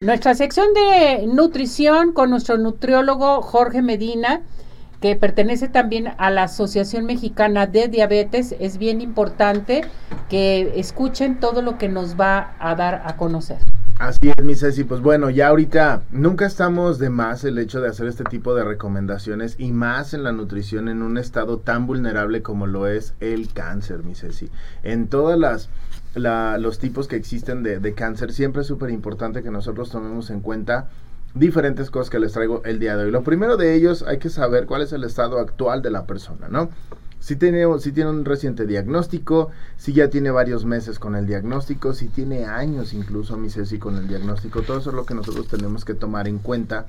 Nuestra sección de nutrición con nuestro nutriólogo Jorge Medina, que pertenece también a la Asociación Mexicana de Diabetes, es bien importante que escuchen todo lo que nos va a dar a conocer. Así es, mi Ceci. Pues bueno, ya ahorita nunca estamos de más el hecho de hacer este tipo de recomendaciones y más en la nutrición en un estado tan vulnerable como lo es el cáncer, mi Ceci. En todas las los tipos que existen de, de cáncer, siempre es súper importante que nosotros tomemos en cuenta diferentes cosas que les traigo el día de hoy. Lo primero de ellos, hay que saber cuál es el estado actual de la persona, ¿no? Si tiene, si tiene un reciente diagnóstico, si ya tiene varios meses con el diagnóstico, si tiene años incluso, mi Ceci, con el diagnóstico, todo eso es lo que nosotros tenemos que tomar en cuenta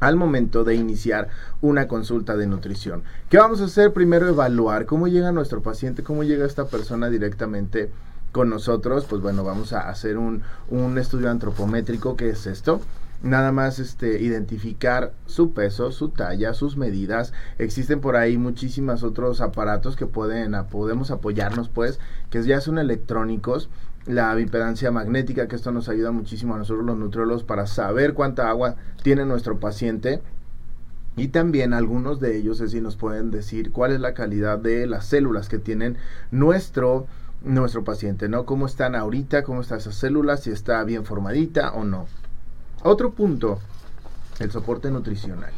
al momento de iniciar una consulta de nutrición. ¿Qué vamos a hacer? Primero evaluar cómo llega nuestro paciente, cómo llega esta persona directamente con nosotros, pues bueno, vamos a hacer un, un estudio antropométrico, que es esto? Nada más este identificar su peso, su talla, sus medidas. Existen por ahí muchísimos otros aparatos que pueden podemos apoyarnos pues, que ya son electrónicos. La impedancia magnética, que esto nos ayuda muchísimo a nosotros los nutriólogos para saber cuánta agua tiene nuestro paciente. Y también algunos de ellos así nos pueden decir cuál es la calidad de las células que tienen nuestro nuestro paciente, ¿no? Cómo están ahorita, cómo están esas células, si está bien formadita o no. Otro punto, el soporte nutricional.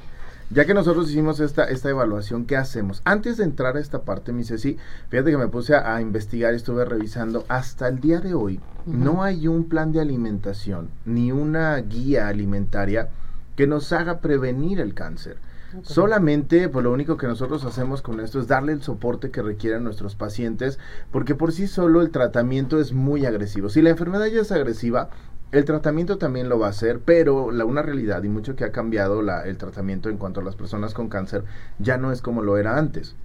Ya que nosotros hicimos esta, esta evaluación, ¿qué hacemos? Antes de entrar a esta parte, mi Ceci, fíjate que me puse a, investigar y estuve revisando. Hasta el día de hoy, no hay un plan de alimentación ni una guía alimentaria que nos haga prevenir el cáncer. Solamente, pues lo único que nosotros hacemos con esto es darle el soporte que requieren nuestros pacientes, porque por sí solo el tratamiento es muy agresivo. Si la enfermedad ya es agresiva, el tratamiento también lo va a hacer, pero la, una realidad y mucho que ha cambiado la, el tratamiento en cuanto a las personas con cáncer ya no es como lo era antes.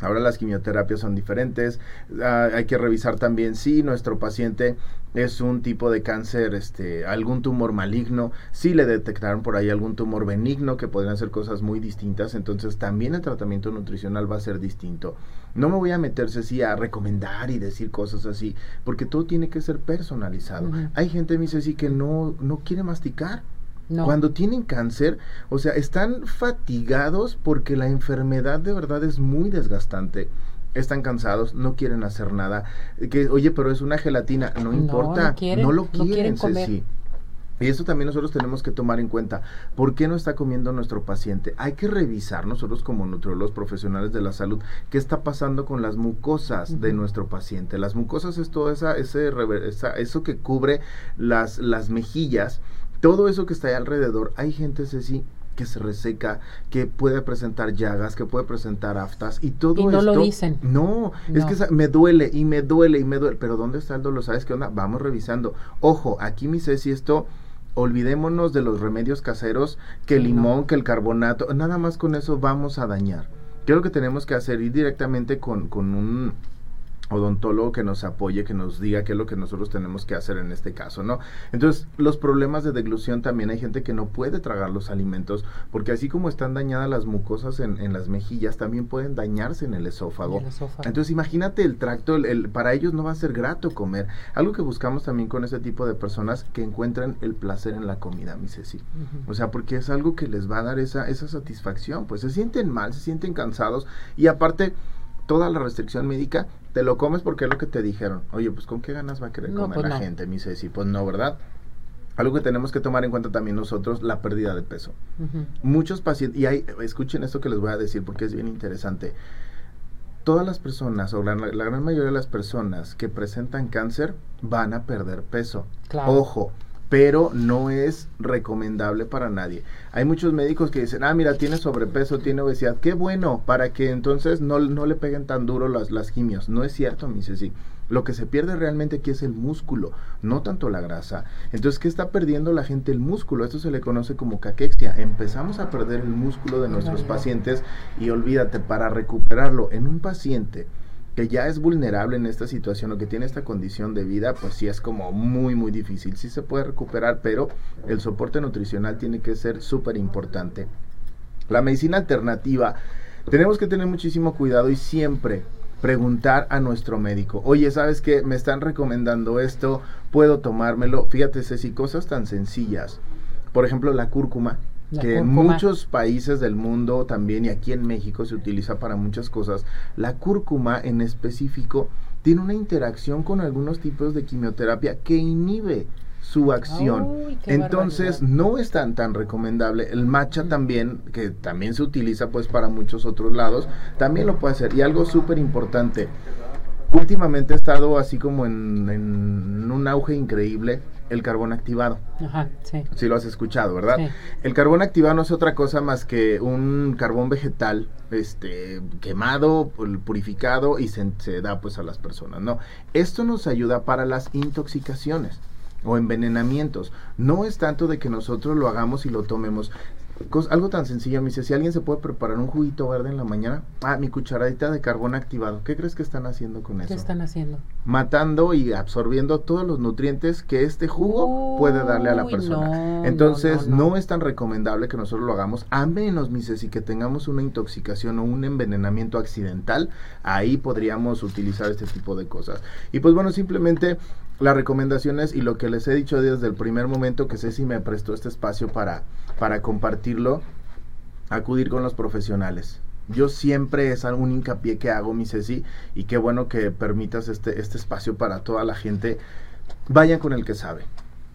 Ahora las quimioterapias son diferentes. Ah, hay que revisar también si nuestro paciente es un tipo de cáncer, este, algún tumor maligno, si le detectaron por ahí algún tumor benigno, que podrían ser cosas muy distintas, entonces también el tratamiento nutricional va a ser distinto. No me voy a meterse así a recomendar y decir cosas así, porque todo tiene que ser personalizado. Hay gente, me dice así, que no, no quiere masticar cuando tienen cáncer, o sea, están fatigados porque la enfermedad de verdad es muy desgastante. Están cansados, no quieren hacer nada. Que, oye, pero es una gelatina, no, importa, no, lo quieren, comer. Y eso también nosotros tenemos que tomar en cuenta. ¿Por qué no está comiendo nuestro paciente? Hay que revisar nosotros como nutriólogos profesionales de la salud qué está pasando con las mucosas de nuestro paciente. Las mucosas es todo esa, ese, eso que cubre las, las mejillas todo eso que está ahí alrededor, hay gente, Ceci, que se reseca, que puede presentar llagas, que puede presentar aftas y todo y no lo dicen. No, es que me duele y me duele y me duele. Pero ¿dónde está el dolor? ¿Sabes qué onda? Vamos revisando. Ojo, aquí mi Ceci, esto olvidémonos de los remedios caseros, que el limón, que el carbonato, nada más con eso vamos a dañar. ¿Qué es lo que tenemos que hacer? Ir directamente con, con un odontólogo que nos apoye, que nos diga qué es lo que nosotros tenemos que hacer en este caso, ¿no? Entonces, los problemas de deglución también hay gente que no puede tragar los alimentos, porque así como están dañadas las mucosas en, en las mejillas, también pueden dañarse en el esófago. Entonces, imagínate el tracto, el, para ellos no va a ser grato comer. Algo que buscamos también con ese tipo de personas que encuentran el placer en la comida, mi Ceci. O sea, porque es algo que les va a dar esa, esa satisfacción, pues se sienten mal, se sienten cansados y aparte toda la restricción médica, te lo comes porque es lo que te dijeron. Oye, pues ¿con qué ganas va a querer comer pues la gente? Me dice, sí, pues no, ¿verdad? Algo que tenemos que tomar en cuenta también nosotros, la pérdida de peso. Muchos pacientes, y hay, escuchen esto que les voy a decir porque es bien interesante. Todas las personas, o la, gran mayoría de las personas que presentan cáncer, van a perder peso. Ojo, pero no es recomendable para nadie. Hay muchos médicos que dicen, ah, mira, tiene sobrepeso, tiene obesidad, qué bueno, para que entonces no, no le peguen tan duro las, las quimios. No es cierto, me dice, sí. Lo que se pierde realmente aquí es el músculo, no tanto la grasa. Entonces, ¿qué está perdiendo la gente? El músculo. Esto se le conoce como caquexia. Empezamos a perder el músculo de nuestros pacientes y olvídate, para recuperarlo en un paciente que ya es vulnerable en esta situación o que tiene esta condición de vida, pues sí es como muy, muy difícil. Sí se puede recuperar, pero el soporte nutricional tiene que ser súper importante. La medicina alternativa, tenemos que tener muchísimo cuidado y siempre preguntar a nuestro médico, oye, ¿sabes qué? Me están recomendando esto, puedo tomármelo. Fíjate, Ceci, cosas tan sencillas. Por ejemplo, la cúrcuma, que en muchos países del mundo también y aquí en México se utiliza para muchas cosas. La cúrcuma en específico tiene una interacción con algunos tipos de quimioterapia que inhibe su acción. Entonces no es tan tan recomendable. El matcha también, que también se utiliza pues para muchos otros lados, también lo puede hacer. Y algo súper importante, últimamente ha estado así como en, en, un auge increíble el carbón activado. Ajá, sí. Sí lo has escuchado, ¿verdad? El carbón activado no es otra cosa más que un carbón vegetal este quemado, purificado y se, se da pues a las personas, ¿no? Esto nos ayuda para las intoxicaciones o envenenamientos. No es tanto de que nosotros lo hagamos y lo tomemos. Algo tan sencillo, me dice, si alguien se puede preparar un juguito verde en la mañana, ah, mi cucharadita de carbón activado, ¿qué crees que están haciendo con eso? ¿Qué están haciendo? Matando y absorbiendo todos los nutrientes que este jugo puede darle a la persona. Entonces, no, es tan recomendable que nosotros lo hagamos, a menos, mi y que tengamos una intoxicación o un envenenamiento accidental, ahí podríamos utilizar este tipo de cosas. Y pues bueno, simplemente las recomendaciones y lo que les he dicho desde el primer momento que Ceci me prestó este espacio para, para compartirlo, acudir con los profesionales. Yo siempre es algún hincapié que hago, mi Ceci, y qué bueno que permitas este, este espacio para toda la gente. Vayan con el que sabe.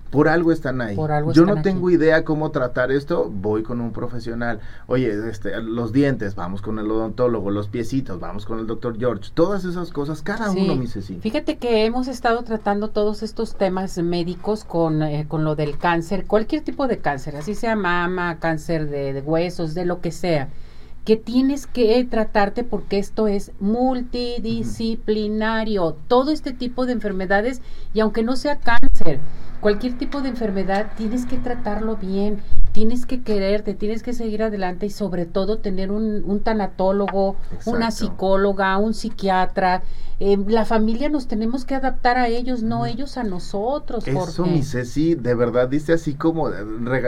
Por algo están ahí. Yo no tengo idea cómo tratar esto, voy con un profesional. Oye, este, los dientes, vamos con el odontólogo, los piecitos, vamos con el doctor George. Todas esas cosas, cada uno, mi Ceci. Fíjate que hemos estado tratando todos estos temas médicos con, eh, con lo del cáncer, cualquier tipo de cáncer, así sea mama, cáncer de, de huesos, de lo que sea que tienes que tratarte porque esto es multidisciplinario, todo este tipo de enfermedades y aunque no sea cáncer, cualquier tipo de enfermedad tienes que tratarlo bien, tienes que quererte, tienes que seguir adelante y sobre todo tener un, un tanatólogo, una psicóloga, un psiquiatra. Eh, la familia nos tenemos que adaptar a ellos, no ellos a nosotros. Eso, mi Ceci, de verdad dice así como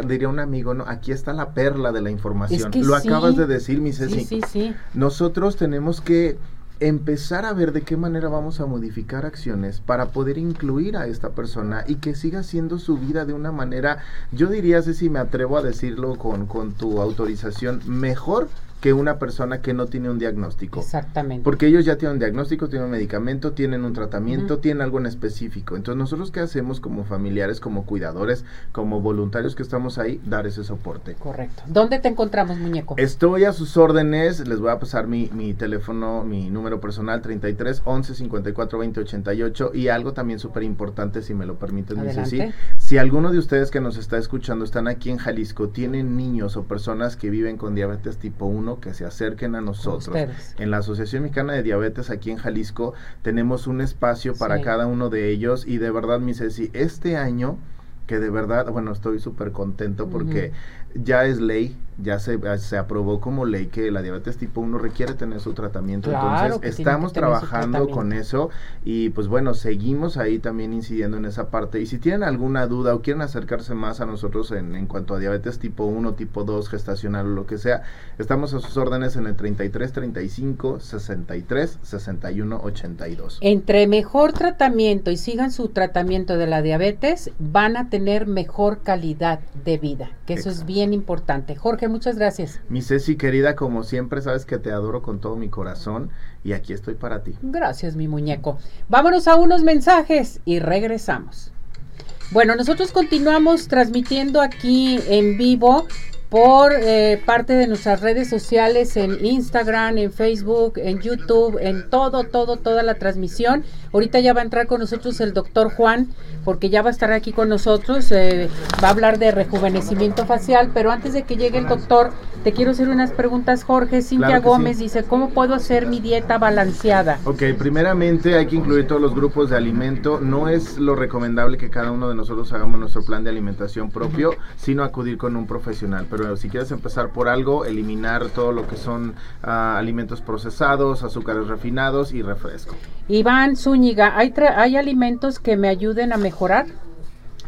diría un amigo, no, aquí está la perla de la información. Lo acabas de decir, mi Ceci. Sí, sí, sí. Nosotros tenemos que empezar a ver de qué manera vamos a modificar acciones para poder incluir a esta persona y que siga siendo su vida de una manera, yo diría, si me atrevo a decirlo con, con tu autorización, mejor que una persona que no tiene un diagnóstico. Exactamente. Porque ellos ya tienen un diagnóstico, tienen un medicamento, tienen un tratamiento, tienen algo en específico. Entonces, nosotros qué hacemos como familiares, como cuidadores, como voluntarios que estamos ahí, dar ese soporte. Correcto. ¿Dónde te encontramos, muñeco? Estoy a sus órdenes, les voy a pasar mi, mi teléfono, mi número personal 33 11 54 20 88 y algo también súper importante, si me lo permiten, Ceci. Si alguno de ustedes que nos está escuchando están aquí en Jalisco, tienen niños o personas que viven con diabetes tipo 1, que se acerquen a nosotros. En la Asociación Mexicana de Diabetes aquí en Jalisco tenemos un espacio para cada uno de ellos. Y de verdad, mi Ceci, este año que de verdad, bueno, estoy súper contento porque ya es ley, ya se, se aprobó como ley que la diabetes tipo 1 requiere tener su tratamiento. Entonces, estamos trabajando con eso y pues bueno, seguimos ahí también incidiendo en esa parte. Y si tienen alguna duda o quieren acercarse más a nosotros en, en cuanto a diabetes tipo 1, tipo 2, gestacional o lo que sea, estamos a sus órdenes en el 33 35 63 61 82. Entre mejor tratamiento y sigan su tratamiento de la diabetes, van a tener mejor calidad de vida, que eso es bien importante. Jorge, muchas gracias. Mi Ceci querida, como siempre, sabes que te adoro con todo mi corazón y aquí estoy para ti. Gracias, mi muñeco. Vámonos a unos mensajes y regresamos. Bueno, nosotros continuamos transmitiendo aquí en vivo por eh, parte de nuestras redes sociales en Instagram, en Facebook, en YouTube, en todo, todo, toda la transmisión. Ahorita ya va a entrar con nosotros el doctor Juan, porque ya va a estar aquí con nosotros. Eh, va a hablar de rejuvenecimiento facial, pero antes de que llegue el doctor, te quiero hacer unas preguntas, Jorge. Cintia Gómez dice, ¿cómo puedo hacer mi dieta balanceada? Ok, primeramente hay que incluir todos los grupos de alimento. No es lo recomendable que cada uno de nosotros hagamos nuestro plan de alimentación propio, sino acudir con un profesional. Pero si quieres empezar por algo, eliminar todo lo que son ah, alimentos procesados, azúcares refinados y refresco. Iván Zúñiga, ¿hay, ¿hay alimentos que me ayuden a mejorar?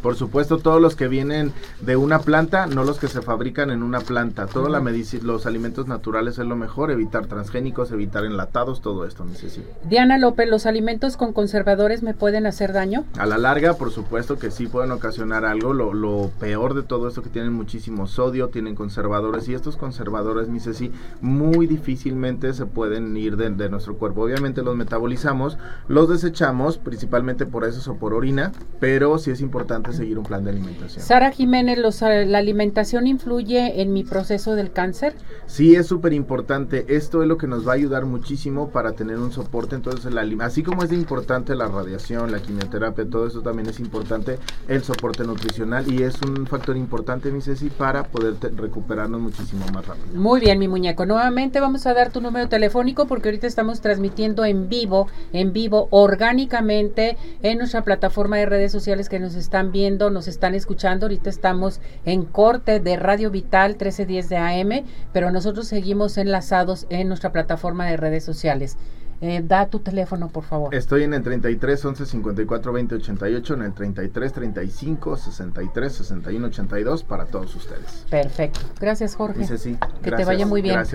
Por supuesto, todos los que vienen de una planta, no los que se fabrican en una planta. Toda la medicina, los alimentos naturales es lo mejor, evitar transgénicos, evitar enlatados, todo esto, Ceci. Diana López, ¿los alimentos con conservadores me pueden hacer daño? A la larga, por supuesto que sí pueden ocasionar algo. Lo, lo peor de todo esto que tienen muchísimo sodio, tienen conservadores y estos conservadores, mi Ceci, muy difícilmente se pueden ir de, de nuestro cuerpo. Obviamente los metabolizamos, los desechamos, principalmente por eso o por orina, pero sí es importante seguir un plan de alimentación. Sara Jiménez, los, eh, ¿la alimentación influye en mi proceso del cáncer? Sí, es súper importante. Esto es lo que nos va a ayudar muchísimo para tener un soporte. Entonces, el alim- así como es de importante la radiación, la quimioterapia, todo eso también es importante el soporte nutricional y es un factor importante, mi Ceci, para poder te- recuperarnos muchísimo más rápido. Muy bien, mi muñeco. Nuevamente vamos a dar tu número telefónico porque ahorita estamos transmitiendo en vivo, en vivo, orgánicamente en nuestra plataforma de redes sociales que nos están viendo, nos están escuchando. Ahorita estamos en corte de Radio Vital 1310 de AM, pero nosotros seguimos enlazados en nuestra plataforma de redes sociales. Eh, da tu teléfono, por favor. Estoy en el 33 11 54 20 88, en el 33 35 63 61 82 para todos ustedes. Perfecto. Gracias, Jorge. Mi Ceci, Que te gracias. vaya muy bien. Gracias.